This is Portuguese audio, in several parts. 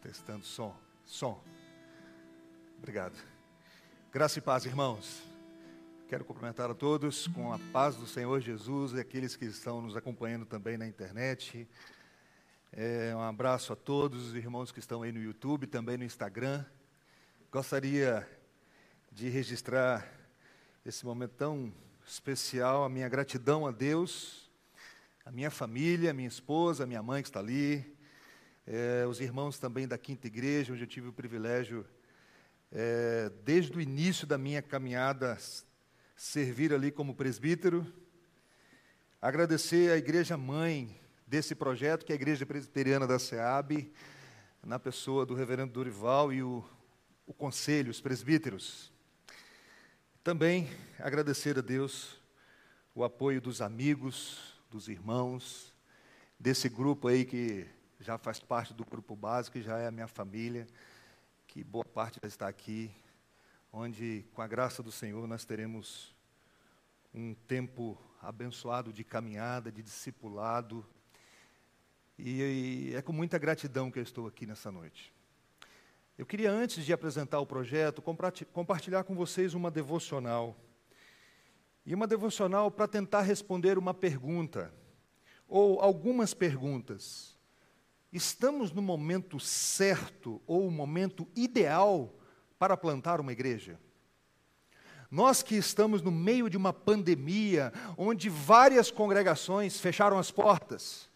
Testando som. Som. Obrigado. Graça e paz, irmãos. Quero cumprimentar a todos com a paz do Senhor Jesus e aqueles que estão nos acompanhando também na internet. É, um abraço a todos os irmãos que estão aí no YouTube, também no Instagram. Gostaria de registrar esse momento tão especial, a minha gratidão a Deus, a minha família, a minha esposa, a minha mãe que está ali, é, os irmãos também da Quinta Igreja, onde eu tive o privilégio, é, desde o início da minha caminhada, servir ali como presbítero. Agradecer à igreja mãe desse projeto, que é a Igreja Presbiteriana da SEAB, na pessoa do reverendo Dorival e o, o conselho, os presbíteros. Também agradecer a Deus o apoio dos amigos, dos irmãos, desse grupo aí que já faz parte do grupo básico, já é a minha família, que boa parte já está aqui, onde, com a graça do Senhor, nós teremos um tempo abençoado de caminhada, de discipulado, e, e é com muita gratidão que eu estou aqui nessa noite. Eu queria, antes de apresentar o projeto, compartilhar com vocês uma devocional. E uma devocional para tentar responder uma pergunta, ou algumas perguntas Estamos no momento certo ou o momento ideal para plantar uma igreja? Nós que estamos no meio de uma pandemia, onde várias congregações fecharam as portas,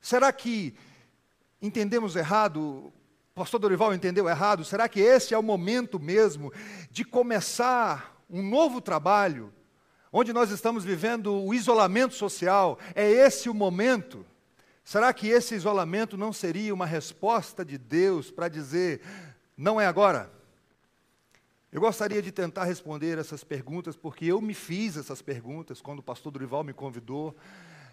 será que entendemos errado? Pastor Dorival entendeu errado? Será que esse é o momento mesmo de começar um novo trabalho, onde nós estamos vivendo o isolamento social? É esse o momento? Será que esse isolamento não seria uma resposta de Deus para dizer, não é agora? Eu gostaria de tentar responder essas perguntas, porque eu me fiz essas perguntas quando o pastor Dorival me convidou.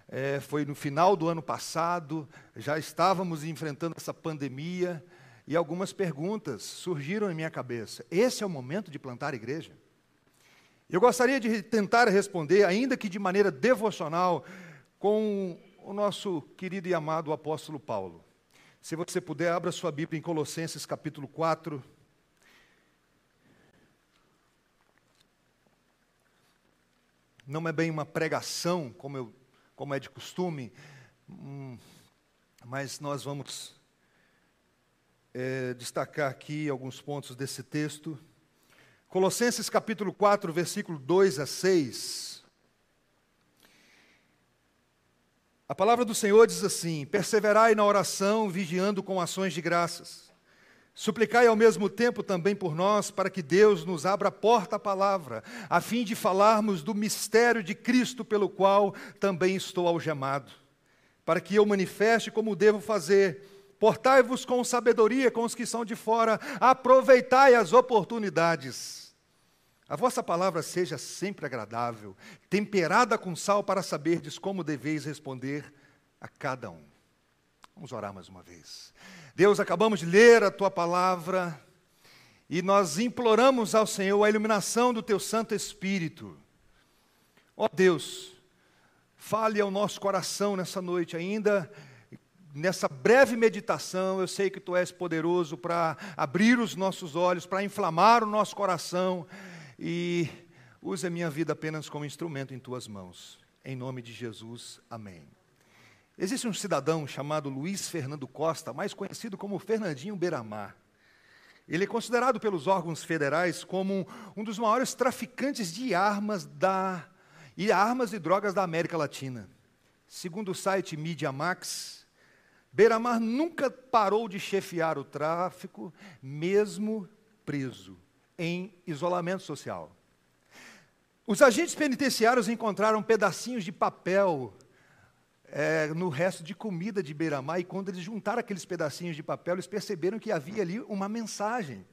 É, foi no final do ano passado, já estávamos enfrentando essa pandemia, e algumas perguntas surgiram em minha cabeça. Esse é o momento de plantar igreja? Eu gostaria de tentar responder, ainda que de maneira devocional, com o nosso querido e amado apóstolo Paulo. Se você puder, abra sua Bíblia em Colossenses capítulo 4. Não é bem uma pregação, como, eu, como é de costume, hum, mas nós vamos é, destacar aqui alguns pontos desse texto. Colossenses capítulo 4, versículo 2 a 6. A palavra do Senhor diz assim: Perseverai na oração, vigiando com ações de graças. Suplicai ao mesmo tempo também por nós, para que Deus nos abra a porta à palavra, a fim de falarmos do mistério de Cristo, pelo qual também estou algemado, para que eu manifeste como devo fazer. Portai-vos com sabedoria com os que são de fora, aproveitai as oportunidades. A vossa palavra seja sempre agradável, temperada com sal, para saberdes como deveis responder a cada um. Vamos orar mais uma vez. Deus, acabamos de ler a tua palavra e nós imploramos ao Senhor a iluminação do teu Santo Espírito. Ó oh Deus, fale ao nosso coração nessa noite ainda nessa breve meditação, eu sei que tu és poderoso para abrir os nossos olhos, para inflamar o nosso coração e use a minha vida apenas como instrumento em tuas mãos. Em nome de Jesus, amém. Existe um cidadão chamado Luiz Fernando Costa, mais conhecido como Fernandinho Beiramar. Ele é considerado pelos órgãos federais como um dos maiores traficantes de armas da e armas e drogas da América Latina. Segundo o site Media Max, Beiramar nunca parou de chefiar o tráfico, mesmo preso em isolamento social. Os agentes penitenciários encontraram pedacinhos de papel é, no resto de comida de Beiramar, e quando eles juntaram aqueles pedacinhos de papel, eles perceberam que havia ali uma mensagem.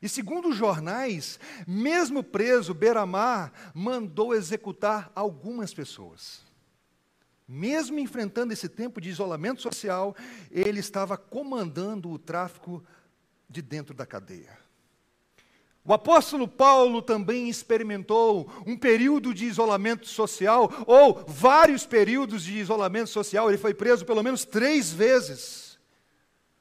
E segundo os jornais, mesmo preso, Beiramar mandou executar algumas pessoas. Mesmo enfrentando esse tempo de isolamento social, ele estava comandando o tráfico de dentro da cadeia. O apóstolo Paulo também experimentou um período de isolamento social, ou vários períodos de isolamento social. Ele foi preso pelo menos três vezes.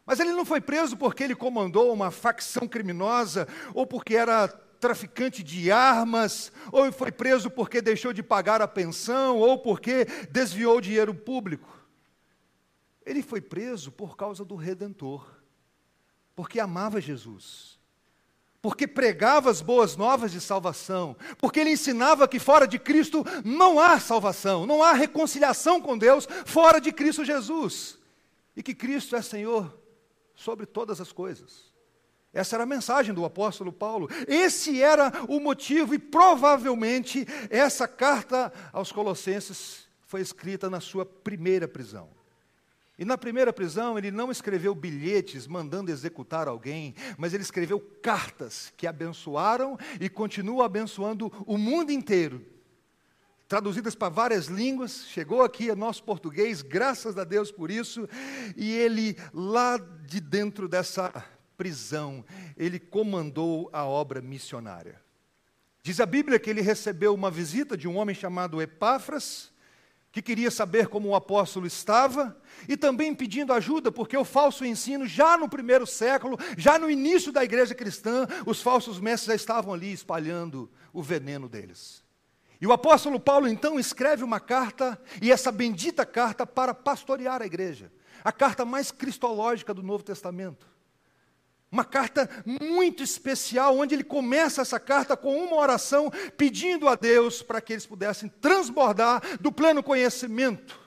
Mas ele não foi preso porque ele comandou uma facção criminosa ou porque era traficante de armas, ou foi preso porque deixou de pagar a pensão, ou porque desviou dinheiro público. Ele foi preso por causa do Redentor, porque amava Jesus, porque pregava as boas novas de salvação, porque ele ensinava que fora de Cristo não há salvação, não há reconciliação com Deus fora de Cristo Jesus, e que Cristo é Senhor sobre todas as coisas. Essa era a mensagem do apóstolo Paulo. Esse era o motivo, e provavelmente essa carta aos Colossenses foi escrita na sua primeira prisão. E na primeira prisão, ele não escreveu bilhetes mandando executar alguém, mas ele escreveu cartas que abençoaram e continuam abençoando o mundo inteiro. Traduzidas para várias línguas, chegou aqui nosso português, graças a Deus por isso, e ele, lá de dentro dessa prisão, ele comandou a obra missionária. Diz a Bíblia que ele recebeu uma visita de um homem chamado Epáfras, que queria saber como o apóstolo estava, e também pedindo ajuda, porque o falso ensino, já no primeiro século, já no início da igreja cristã, os falsos mestres já estavam ali espalhando o veneno deles. E o apóstolo Paulo então escreve uma carta, e essa bendita carta para pastorear a igreja, a carta mais cristológica do Novo Testamento. Uma carta muito especial, onde ele começa essa carta com uma oração pedindo a Deus para que eles pudessem transbordar do pleno conhecimento.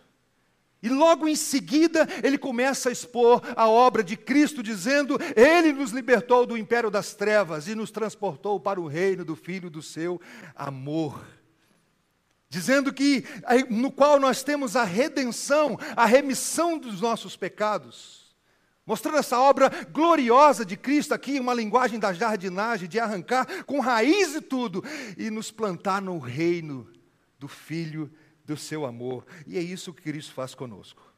E logo em seguida, ele começa a expor a obra de Cristo, dizendo: Ele nos libertou do império das trevas e nos transportou para o reino do Filho do seu amor. Dizendo que no qual nós temos a redenção, a remissão dos nossos pecados. Mostrando essa obra gloriosa de Cristo aqui, uma linguagem da jardinagem, de arrancar com raiz e tudo, e nos plantar no reino do Filho do seu amor. E é isso que Cristo faz conosco.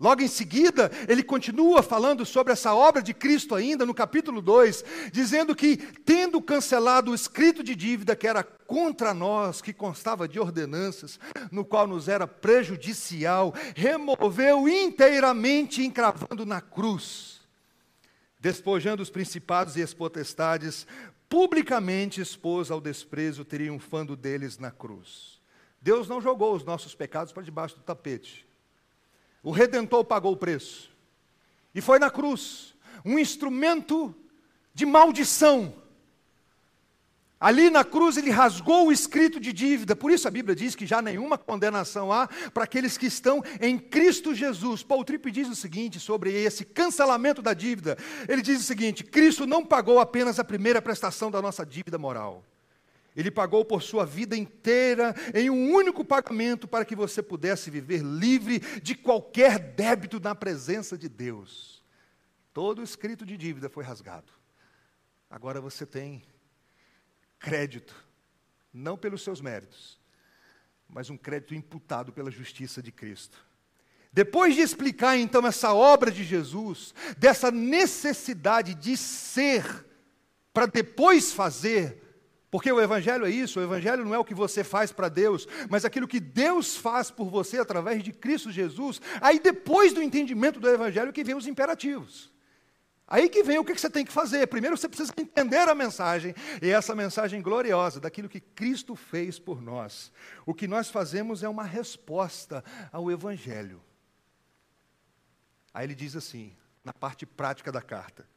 Logo em seguida, ele continua falando sobre essa obra de Cristo ainda no capítulo 2, dizendo que, tendo cancelado o escrito de dívida que era contra nós, que constava de ordenanças, no qual nos era prejudicial, removeu inteiramente, encravando na cruz, despojando os principados e as potestades, publicamente expôs ao desprezo, triunfando deles na cruz. Deus não jogou os nossos pecados para debaixo do tapete. O redentor pagou o preço. E foi na cruz, um instrumento de maldição. Ali na cruz ele rasgou o escrito de dívida, por isso a Bíblia diz que já nenhuma condenação há para aqueles que estão em Cristo Jesus. Paul Tripp diz o seguinte sobre esse cancelamento da dívida: ele diz o seguinte: Cristo não pagou apenas a primeira prestação da nossa dívida moral. Ele pagou por sua vida inteira em um único pagamento para que você pudesse viver livre de qualquer débito na presença de Deus. Todo escrito de dívida foi rasgado. Agora você tem crédito, não pelos seus méritos, mas um crédito imputado pela justiça de Cristo. Depois de explicar então essa obra de Jesus, dessa necessidade de ser, para depois fazer, porque o Evangelho é isso, o Evangelho não é o que você faz para Deus, mas aquilo que Deus faz por você através de Cristo Jesus. Aí depois do entendimento do Evangelho que vem os imperativos. Aí que vem o que você tem que fazer. Primeiro você precisa entender a mensagem, e essa mensagem gloriosa daquilo que Cristo fez por nós. O que nós fazemos é uma resposta ao Evangelho. Aí ele diz assim, na parte prática da carta: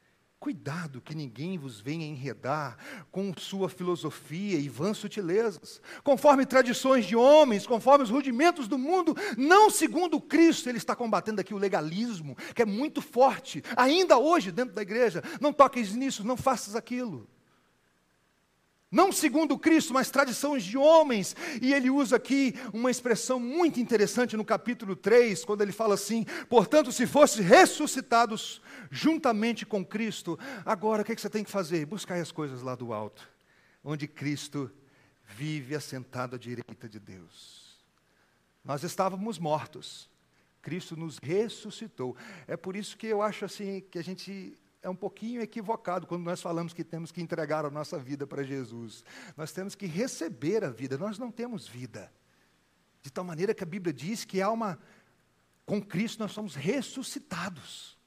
Cuidado que ninguém vos venha enredar com sua filosofia e vãs sutilezas, conforme tradições de homens, conforme os rudimentos do mundo, não segundo Cristo. Ele está combatendo aqui o legalismo, que é muito forte, ainda hoje dentro da igreja. Não toques nisso, não faças aquilo não segundo Cristo, mas tradições de homens. E ele usa aqui uma expressão muito interessante no capítulo 3, quando ele fala assim: portanto, se fosses ressuscitados juntamente com Cristo, agora o que, é que você tem que fazer? Buscar as coisas lá do alto, onde Cristo vive assentado à direita de Deus. Nós estávamos mortos. Cristo nos ressuscitou. É por isso que eu acho assim que a gente é um pouquinho equivocado quando nós falamos que temos que entregar a nossa vida para Jesus. Nós temos que receber a vida, nós não temos vida. De tal maneira que a Bíblia diz que há uma com Cristo nós somos ressuscitados.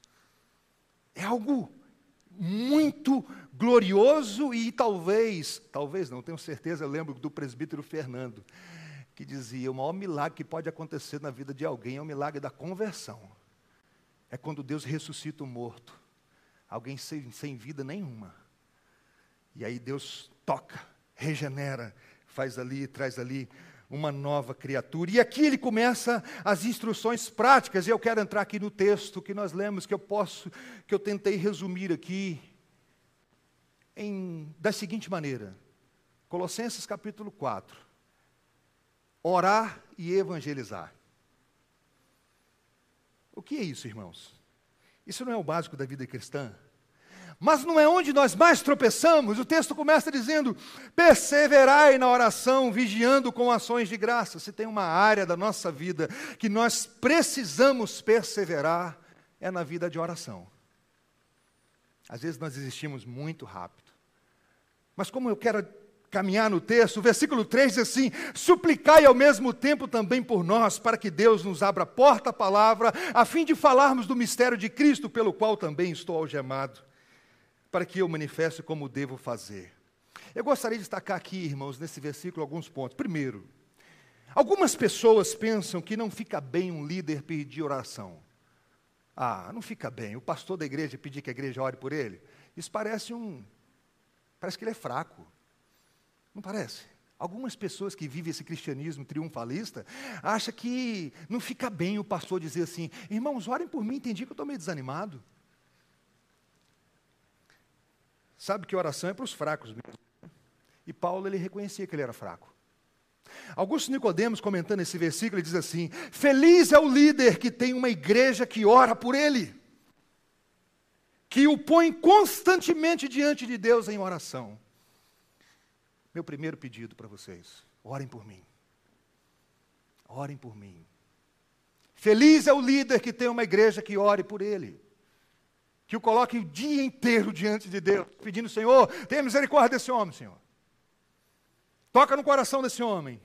É algo muito glorioso e talvez, talvez não, tenho certeza, lembro do presbítero Fernando, que dizia: o maior milagre que pode acontecer na vida de alguém é o milagre da conversão. É quando Deus ressuscita o morto, alguém sem, sem vida nenhuma. E aí Deus toca, regenera, faz ali, traz ali uma nova criatura. E aqui ele começa as instruções práticas, e eu quero entrar aqui no texto que nós lemos, que eu posso, que eu tentei resumir aqui, em, da seguinte maneira: Colossenses capítulo 4, orar e evangelizar. O que é isso, irmãos? Isso não é o básico da vida cristã? Mas não é onde nós mais tropeçamos. O texto começa dizendo: perseverai na oração, vigiando com ações de graça. Se tem uma área da nossa vida que nós precisamos perseverar, é na vida de oração. Às vezes nós desistimos muito rápido. Mas como eu quero caminhar no texto, o versículo 3 diz assim: suplicai ao mesmo tempo também por nós, para que Deus nos abra a porta à palavra, a fim de falarmos do mistério de Cristo, pelo qual também estou algemado para que eu manifeste como devo fazer. Eu gostaria de destacar aqui, irmãos, nesse versículo, alguns pontos. Primeiro, algumas pessoas pensam que não fica bem um líder pedir oração. Ah, não fica bem. O pastor da igreja pedir que a igreja ore por ele. Isso parece um. Parece que ele é fraco. Não parece? Algumas pessoas que vivem esse cristianismo triunfalista acham que não fica bem o pastor dizer assim: irmãos, orem por mim, entendi que eu estou meio desanimado. Sabe que oração é para os fracos mesmo. E Paulo ele reconhecia que ele era fraco. Augusto Nicodemos, comentando esse versículo, ele diz assim: Feliz é o líder que tem uma igreja que ora por ele, que o põe constantemente diante de Deus em oração. Meu primeiro pedido para vocês: orem por mim. Orem por mim. Feliz é o líder que tem uma igreja que ore por ele que o coloque o dia inteiro diante de Deus, pedindo: Senhor, tenha misericórdia desse homem, Senhor. Toca no coração desse homem.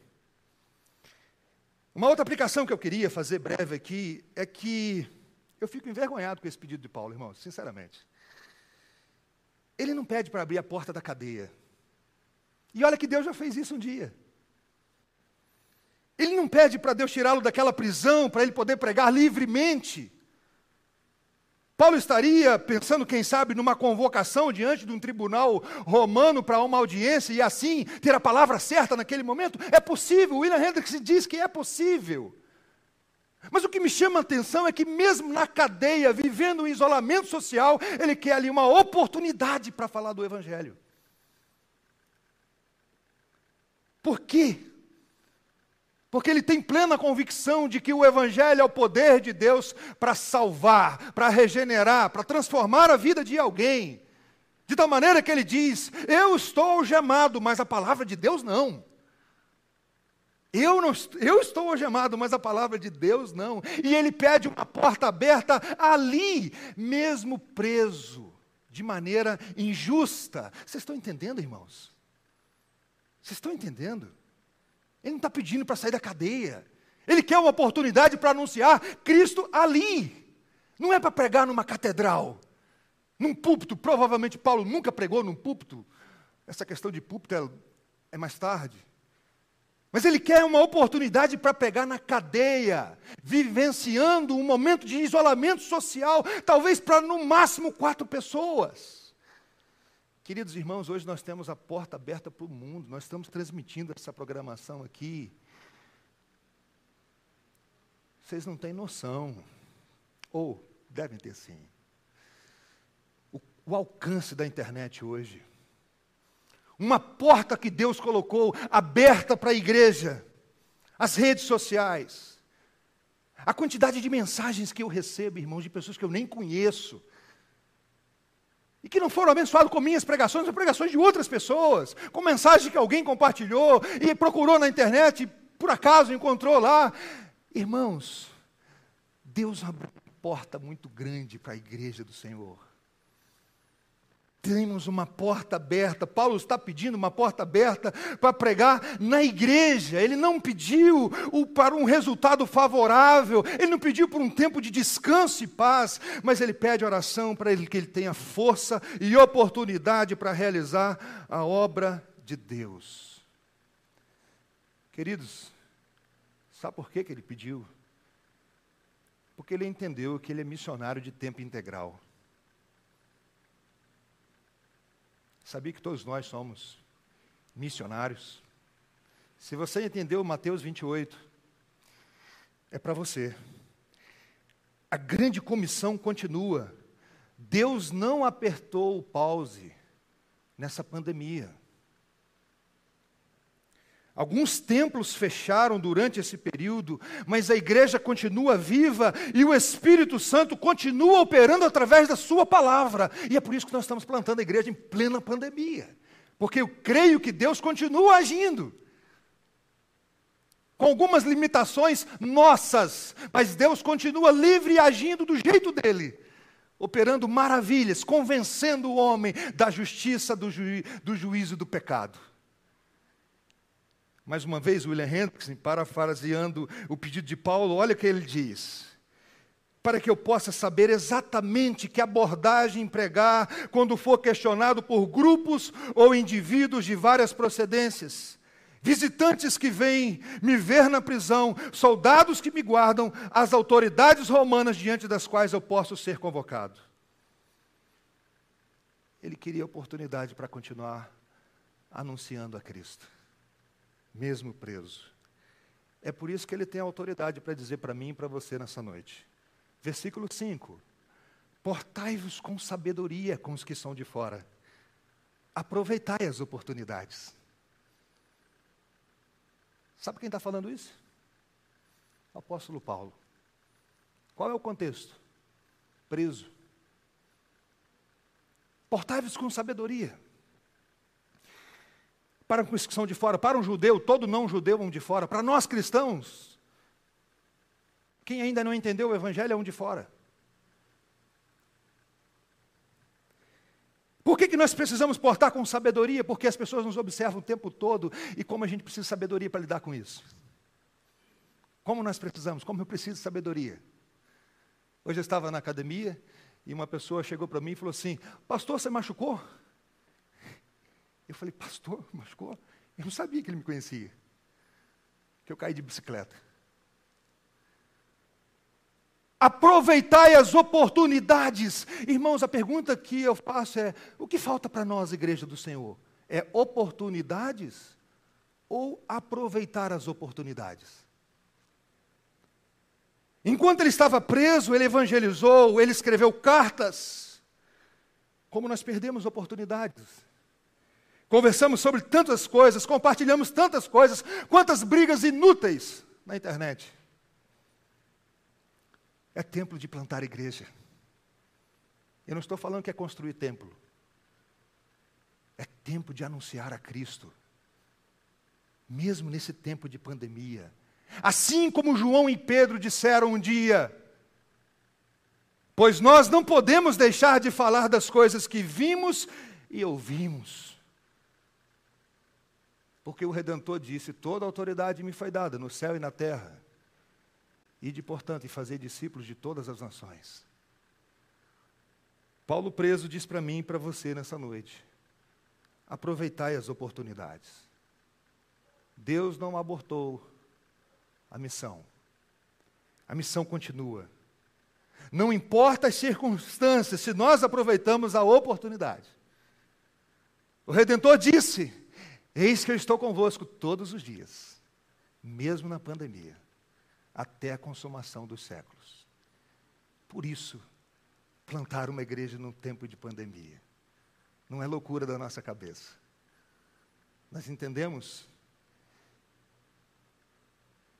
Uma outra aplicação que eu queria fazer breve aqui é que eu fico envergonhado com esse pedido de Paulo, irmãos, sinceramente. Ele não pede para abrir a porta da cadeia. E olha que Deus já fez isso um dia. Ele não pede para Deus tirá-lo daquela prisão, para ele poder pregar livremente. Paulo estaria pensando, quem sabe, numa convocação diante de um tribunal romano para uma audiência e assim ter a palavra certa naquele momento? É possível, William Hendricks diz que é possível. Mas o que me chama a atenção é que, mesmo na cadeia, vivendo um isolamento social, ele quer ali uma oportunidade para falar do Evangelho. Por quê? porque ele tem plena convicção de que o Evangelho é o poder de Deus para salvar, para regenerar, para transformar a vida de alguém. De tal maneira que ele diz: Eu estou algemado, mas a palavra de Deus não. Eu, não, eu estou algemado, mas a palavra de Deus não. E ele pede uma porta aberta ali, mesmo preso, de maneira injusta. Vocês estão entendendo, irmãos? Vocês estão entendendo? Ele não está pedindo para sair da cadeia. Ele quer uma oportunidade para anunciar Cristo ali. Não é para pregar numa catedral, num púlpito. Provavelmente Paulo nunca pregou num púlpito. Essa questão de púlpito é, é mais tarde. Mas ele quer uma oportunidade para pegar na cadeia, vivenciando um momento de isolamento social, talvez para no máximo quatro pessoas. Queridos irmãos, hoje nós temos a porta aberta para o mundo, nós estamos transmitindo essa programação aqui. Vocês não têm noção, ou devem ter sim, o, o alcance da internet hoje. Uma porta que Deus colocou aberta para a igreja, as redes sociais. A quantidade de mensagens que eu recebo, irmãos, de pessoas que eu nem conheço, e que não foram abençoados com minhas pregações, ou pregações de outras pessoas, com mensagem que alguém compartilhou e procurou na internet, e por acaso encontrou lá. Irmãos, Deus abriu uma porta muito grande para a igreja do Senhor. Temos uma porta aberta. Paulo está pedindo uma porta aberta para pregar na igreja. Ele não pediu para um resultado favorável, ele não pediu por um tempo de descanso e paz, mas ele pede oração para ele, que ele tenha força e oportunidade para realizar a obra de Deus. Queridos, sabe por que, que ele pediu? Porque ele entendeu que ele é missionário de tempo integral. Sabia que todos nós somos missionários? Se você entendeu Mateus 28, é para você. A grande comissão continua. Deus não apertou o pause nessa pandemia. Alguns templos fecharam durante esse período, mas a igreja continua viva e o Espírito Santo continua operando através da Sua palavra. E é por isso que nós estamos plantando a igreja em plena pandemia, porque eu creio que Deus continua agindo. Com algumas limitações nossas, mas Deus continua livre e agindo do jeito dele, operando maravilhas, convencendo o homem da justiça, do, do juízo do pecado. Mais uma vez, William Hendrickson, parafraseando o pedido de Paulo, olha o que ele diz. Para que eu possa saber exatamente que abordagem empregar quando for questionado por grupos ou indivíduos de várias procedências. Visitantes que vêm me ver na prisão, soldados que me guardam, as autoridades romanas diante das quais eu posso ser convocado. Ele queria oportunidade para continuar anunciando a Cristo mesmo preso. É por isso que ele tem autoridade para dizer para mim e para você nessa noite. Versículo 5: Portai-vos com sabedoria com os que são de fora, aproveitai as oportunidades. Sabe quem está falando isso? O apóstolo Paulo. Qual é o contexto? Preso. Portai-vos com sabedoria para os que são de fora, para um judeu, todo não judeu é um de fora, para nós cristãos, quem ainda não entendeu o evangelho é um de fora. Por que, que nós precisamos portar com sabedoria? Porque as pessoas nos observam o tempo todo e como a gente precisa de sabedoria para lidar com isso. Como nós precisamos, como eu preciso de sabedoria. Hoje eu estava na academia e uma pessoa chegou para mim e falou assim: Pastor, você machucou? Eu falei, pastor, machucou? Eu não sabia que ele me conhecia. Que eu caí de bicicleta. Aproveitai as oportunidades. Irmãos, a pergunta que eu faço é: o que falta para nós, igreja do Senhor? É oportunidades ou aproveitar as oportunidades? Enquanto ele estava preso, ele evangelizou, ele escreveu cartas. Como nós perdemos oportunidades? Conversamos sobre tantas coisas, compartilhamos tantas coisas, quantas brigas inúteis na internet. É tempo de plantar igreja. Eu não estou falando que é construir templo. É tempo de anunciar a Cristo. Mesmo nesse tempo de pandemia. Assim como João e Pedro disseram um dia: Pois nós não podemos deixar de falar das coisas que vimos e ouvimos. Porque o Redentor disse: Toda autoridade me foi dada no céu e na terra. Ide, portanto, e fazer discípulos de todas as nações. Paulo preso diz para mim e para você nessa noite: aproveitai as oportunidades. Deus não abortou a missão. A missão continua. Não importa as circunstâncias, se nós aproveitamos a oportunidade. O Redentor disse: Eis que eu estou convosco todos os dias, mesmo na pandemia, até a consumação dos séculos. Por isso, plantar uma igreja num tempo de pandemia não é loucura da nossa cabeça. Nós entendemos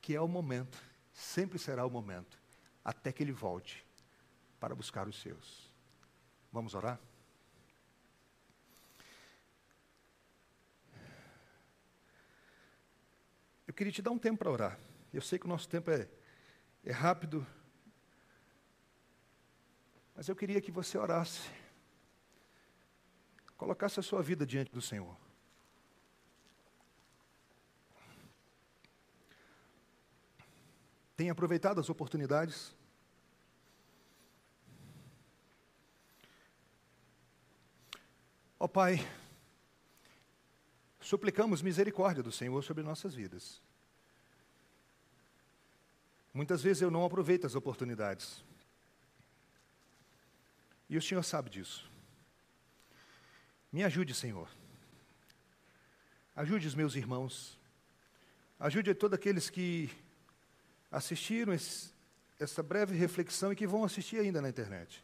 que é o momento, sempre será o momento, até que ele volte para buscar os seus. Vamos orar? Eu queria te dar um tempo para orar. Eu sei que o nosso tempo é, é rápido, mas eu queria que você orasse. colocasse a sua vida diante do Senhor. Tem aproveitado as oportunidades? Ó oh, Pai, suplicamos misericórdia do Senhor sobre nossas vidas. Muitas vezes eu não aproveito as oportunidades. E o Senhor sabe disso. Me ajude, Senhor. Ajude os meus irmãos. Ajude todos aqueles que assistiram esse, essa breve reflexão e que vão assistir ainda na internet.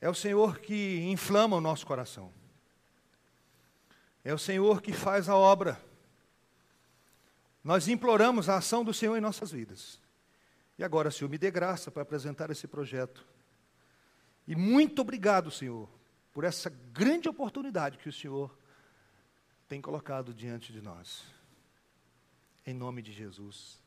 É o Senhor que inflama o nosso coração. É o Senhor que faz a obra. Nós imploramos a ação do Senhor em nossas vidas. E agora, Senhor, me dê graça para apresentar esse projeto. E muito obrigado, Senhor, por essa grande oportunidade que o Senhor tem colocado diante de nós. Em nome de Jesus.